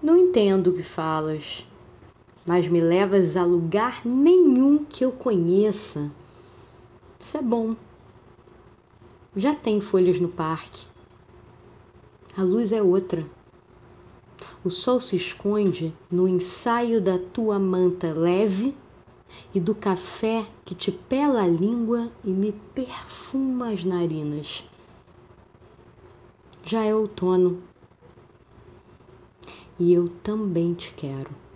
Não entendo o que falas, mas me levas a lugar nenhum que eu conheça. Isso é bom. Já tem folhas no parque. A luz é outra. O sol se esconde no ensaio da tua manta leve e do café que te pela a língua e me perfuma as narinas. Já é outono e eu também te quero.